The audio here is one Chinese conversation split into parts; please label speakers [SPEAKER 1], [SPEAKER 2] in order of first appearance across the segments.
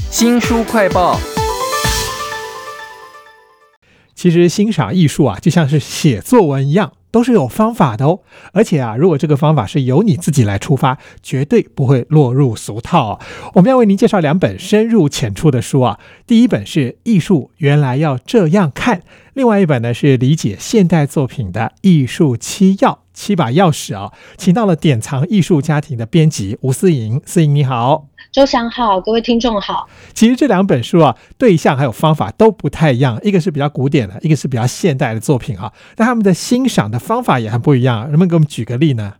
[SPEAKER 1] 新书快报。
[SPEAKER 2] 其实欣赏艺术啊，就像是写作文一样，都是有方法的哦。而且啊，如果这个方法是由你自己来出发，绝对不会落入俗套。我们要为您介绍两本深入浅出的书啊。第一本是《艺术原来要这样看》，另外一本呢是理解现代作品的艺术七要七把钥匙啊。请到了典藏艺术家庭的编辑吴思颖，思颖你好。
[SPEAKER 3] 周翔好，各位听众好。
[SPEAKER 2] 其实这两本书啊，对象还有方法都不太一样，一个是比较古典的，一个是比较现代的作品啊。但他们的欣赏的方法也很不一样，能不能给我们举个例呢？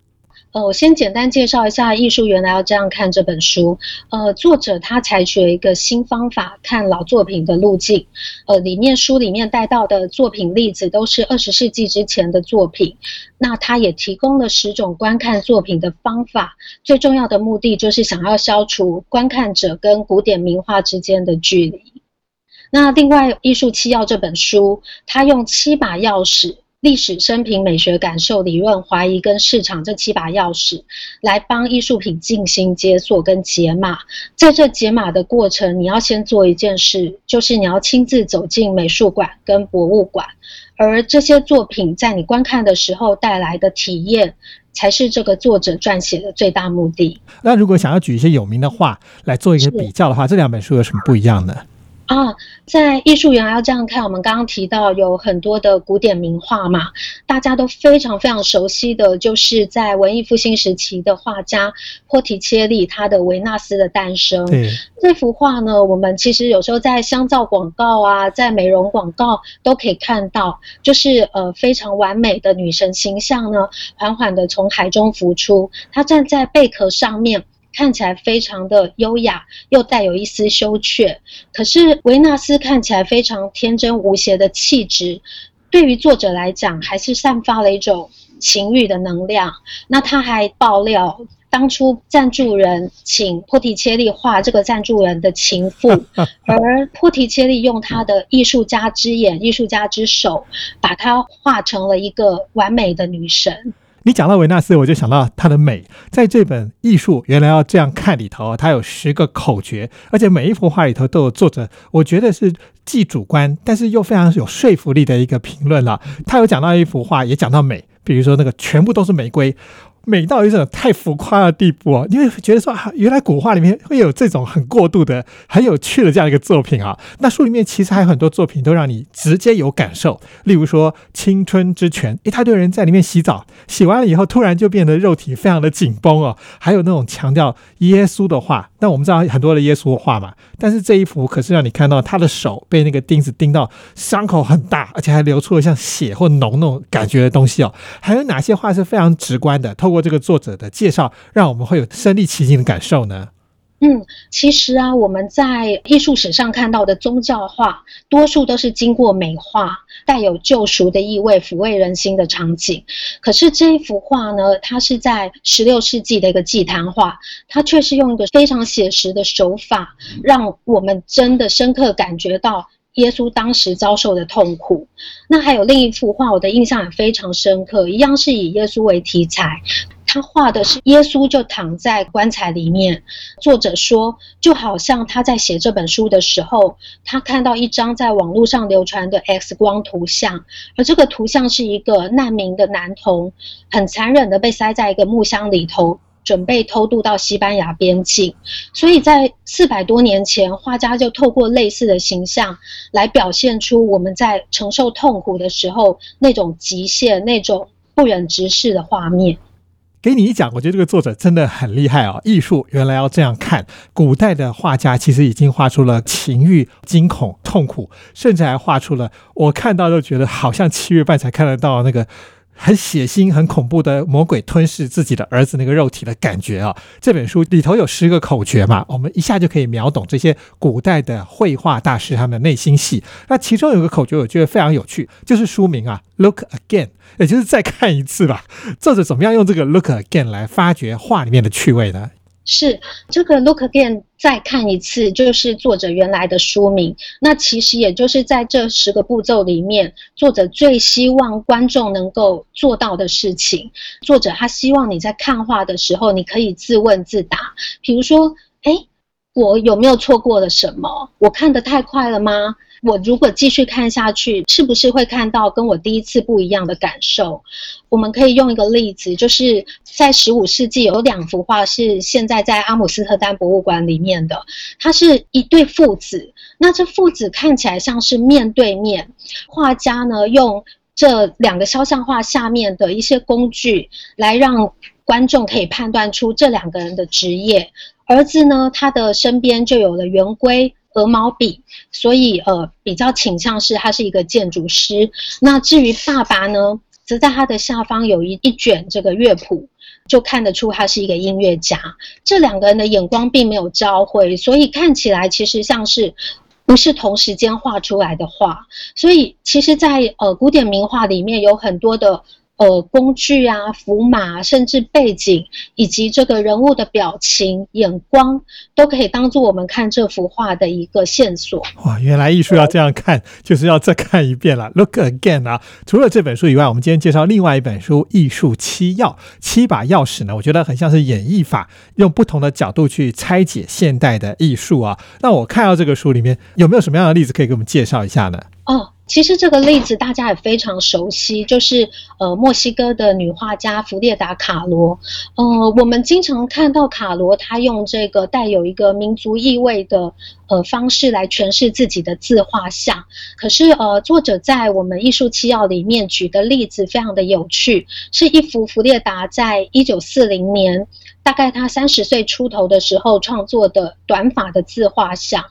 [SPEAKER 3] 呃，我先简单介绍一下《艺术原来要这样看》这本书。呃，作者他采取了一个新方法看老作品的路径。呃，里面书里面带到的作品例子都是二十世纪之前的作品。那他也提供了十种观看作品的方法。最重要的目的就是想要消除观看者跟古典名画之间的距离。那另外，《艺术七要》这本书，他用七把钥匙。历史、生平、美学、感受、理论、怀疑跟市场这七把钥匙，来帮艺术品进行解锁跟解码。在这解码的过程，你要先做一件事，就是你要亲自走进美术馆跟博物馆，而这些作品在你观看的时候带来的体验，才是这个作者撰写的最大目的。
[SPEAKER 2] 那如果想要举一些有名的画来做一个比较的话，这两本书有什么不一样呢？
[SPEAKER 3] 啊，在艺术园要这样看，我们刚刚提到有很多的古典名画嘛，大家都非常非常熟悉的，就是在文艺复兴时期的画家波提切利他的《维纳斯的诞生》。这幅画呢，我们其实有时候在香皂广告啊，在美容广告都可以看到，就是呃非常完美的女神形象呢，缓缓的从海中浮出，她站在贝壳上面。看起来非常的优雅，又带有一丝羞怯。可是维纳斯看起来非常天真无邪的气质，对于作者来讲，还是散发了一种情欲的能量。那他还爆料，当初赞助人请波提切利画这个赞助人的情妇，而波提切利用他的艺术家之眼、艺术家之手，把她画成了一个完美的女神。
[SPEAKER 2] 你讲到维纳斯，我就想到它的美。在这本艺术原来要这样看里头，它有十个口诀，而且每一幅画里头都有作者，我觉得是既主观，但是又非常有说服力的一个评论了。他有讲到一幅画，也讲到美，比如说那个全部都是玫瑰。美到一种太浮夸的地步哦，你会觉得说啊，原来古画里面会有这种很过度的、很有趣的这样一个作品啊。那书里面其实还有很多作品都让你直接有感受，例如说《青春之泉》，一大堆人在里面洗澡，洗完了以后突然就变得肉体非常的紧绷哦。还有那种强调耶稣的画，那我们知道很多的耶稣画嘛，但是这一幅可是让你看到他的手被那个钉子钉到，伤口很大，而且还流出了像血或脓那种感觉的东西哦。还有哪些画是非常直观的？透通过这个作者的介绍，让我们会有身临其境的感受呢。
[SPEAKER 3] 嗯，其实啊，我们在艺术史上看到的宗教画，多数都是经过美化，带有救赎的意味，抚慰人心的场景。可是这一幅画呢，它是在十六世纪的一个祭坛画，它却是用一个非常写实的手法，让我们真的深刻感觉到。耶稣当时遭受的痛苦。那还有另一幅画，我的印象也非常深刻，一样是以耶稣为题材。他画的是耶稣就躺在棺材里面。作者说，就好像他在写这本书的时候，他看到一张在网络上流传的 X 光图像，而这个图像是一个难民的男童，很残忍的被塞在一个木箱里头。准备偷渡到西班牙边境，所以在四百多年前，画家就透过类似的形象来表现出我们在承受痛苦的时候那种极限、那种不忍直视的画面。
[SPEAKER 2] 给你一讲，我觉得这个作者真的很厉害哦。艺术原来要这样看，古代的画家其实已经画出了情欲、惊恐、痛苦，甚至还画出了我看到都觉得好像七月半才看得到那个。很血腥、很恐怖的魔鬼吞噬自己的儿子那个肉体的感觉啊！这本书里头有十个口诀嘛，我们一下就可以秒懂这些古代的绘画大师他们的内心戏。那其中有个口诀，我觉得非常有趣，就是书名啊，Look Again，也就是再看一次吧。作者怎么样用这个 Look Again 来发掘画里面的趣味呢？
[SPEAKER 3] 是这个 look again 再看一次，就是作者原来的书名。那其实也就是在这十个步骤里面，作者最希望观众能够做到的事情。作者他希望你在看画的时候，你可以自问自答，比如说，哎，我有没有错过了什么？我看得太快了吗？我如果继续看下去，是不是会看到跟我第一次不一样的感受？我们可以用一个例子，就是在十五世纪有两幅画是现在在阿姆斯特丹博物馆里面的，它是一对父子。那这父子看起来像是面对面，画家呢用这两个肖像画下面的一些工具来让观众可以判断出这两个人的职业。儿子呢，他的身边就有了圆规、鹅毛笔，所以呃比较倾向是他是一个建筑师。那至于爸爸呢，则在他的下方有一一卷这个乐谱，就看得出他是一个音乐家。这两个人的眼光并没有交汇，所以看起来其实像是不是同时间画出来的画。所以其实，在呃古典名画里面有很多的。呃，工具啊，符码，甚至背景，以及这个人物的表情、眼光，都可以当做我们看这幅画的一个线索。
[SPEAKER 2] 哇，原来艺术要这样看，就是要再看一遍了。Look again 啊！除了这本书以外，我们今天介绍另外一本书《艺术七要》，七把钥匙呢，我觉得很像是演绎法，用不同的角度去拆解现代的艺术啊。那我看到这个书里面有没有什么样的例子可以给我们介绍一下呢？
[SPEAKER 3] 哦。其实这个例子大家也非常熟悉，就是呃墨西哥的女画家弗列达卡罗。呃，我们经常看到卡罗，她用这个带有一个民族意味的呃方式来诠释自己的自画像。可是呃，作者在我们艺术七要里面举的例子非常的有趣，是一幅弗列达在一九四零年。大概他三十岁出头的时候创作的短发的自画像。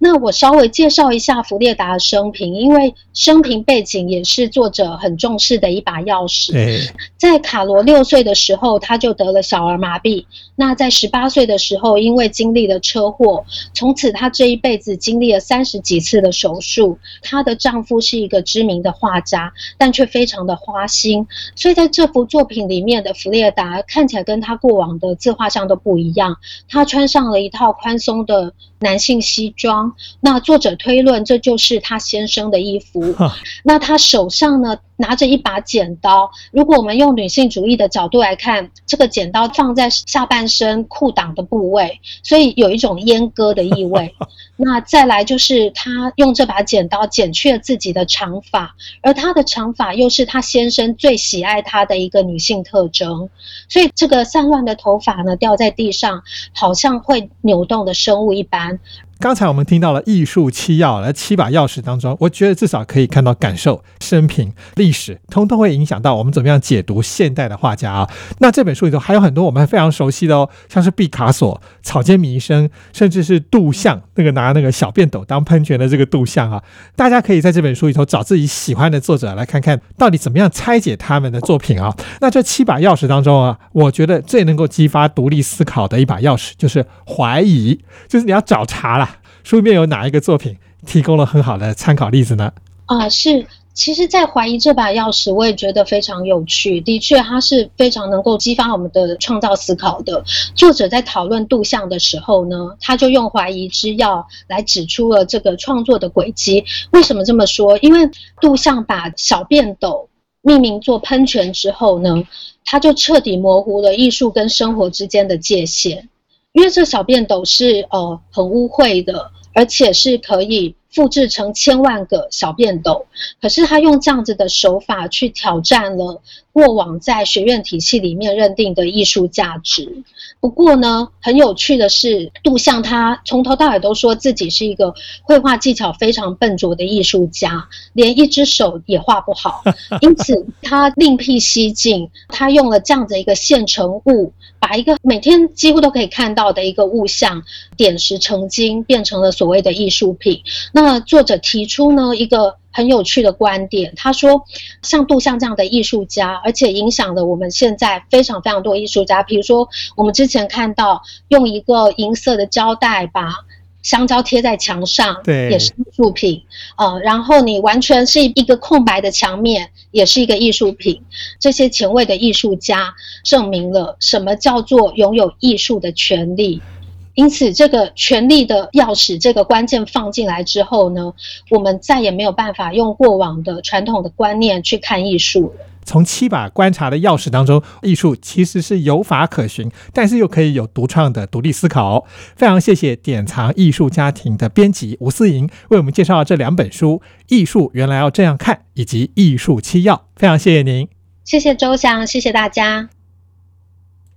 [SPEAKER 3] 那我稍微介绍一下弗列达的生平，因为生平背景也是作者很重视的一把钥匙。在卡罗六岁的时候，他就得了小儿麻痹。那在十八岁的时候，因为经历了车祸，从此他这一辈子经历了三十几次的手术。她的丈夫是一个知名的画家，但却非常的花心，所以在这幅作品里面的弗列达看起来跟他过往的。自画像都不一样，他穿上了一套宽松的男性西装。那作者推论，这就是他先生的衣服。那他手上呢？拿着一把剪刀，如果我们用女性主义的角度来看，这个剪刀放在下半身裤裆的部位，所以有一种阉割的意味。那再来就是她用这把剪刀剪去了自己的长发，而她的长发又是她先生最喜爱她的一个女性特征，所以这个散乱的头发呢掉在地上，好像会扭动的生物一般。
[SPEAKER 2] 刚才我们听到了艺术七钥，来七把钥匙当中，我觉得至少可以看到感受、生平、历史，通通会影响到我们怎么样解读现代的画家啊。那这本书里头还有很多我们非常熟悉的哦，像是毕卡索、草间弥生，甚至是杜象，那个拿那个小便斗当喷泉的这个杜象啊。大家可以在这本书里头找自己喜欢的作者来看看到底怎么样拆解他们的作品啊。那这七把钥匙当中啊，我觉得最能够激发独立思考的一把钥匙就是怀疑，就是你要找茬了。书里面有哪一个作品提供了很好的参考例子呢？
[SPEAKER 3] 啊，是，其实，在怀疑这把钥匙，我也觉得非常有趣。的确，它是非常能够激发我们的创造思考的。作者在讨论杜象的时候呢，他就用怀疑之钥来指出了这个创作的轨迹。为什么这么说？因为杜象把小便斗命名做喷泉之后呢，他就彻底模糊了艺术跟生活之间的界限。因为这小便斗是呃很污秽的，而且是可以复制成千万个小便斗。可是他用这样子的手法去挑战了过往在学院体系里面认定的艺术价值。不过呢，很有趣的是，杜象他从头到尾都说自己是一个绘画技巧非常笨拙的艺术家，连一只手也画不好。因此他另辟蹊径，他用了这样子一个现成物。把一个每天几乎都可以看到的一个物象点石成金，变成了所谓的艺术品。那作者提出呢一个很有趣的观点，他说，像杜象这样的艺术家，而且影响了我们现在非常非常多艺术家。比如说，我们之前看到用一个银色的胶带把。香蕉贴在墙上，
[SPEAKER 2] 对，
[SPEAKER 3] 也是艺术品呃，然后你完全是一个空白的墙面，也是一个艺术品。这些前卫的艺术家证明了什么叫做拥有艺术的权利。因此，这个权力的钥匙这个关键放进来之后呢，我们再也没有办法用过往的传统的观念去看艺术了。
[SPEAKER 2] 从七把观察的钥匙当中，艺术其实是有法可循，但是又可以有独创的独立思考。非常谢谢典藏艺术家庭的编辑吴思莹为我们介绍这两本书《艺术原来要这样看》以及《艺术七要》。非常谢谢您，
[SPEAKER 3] 谢谢周翔，谢谢大家。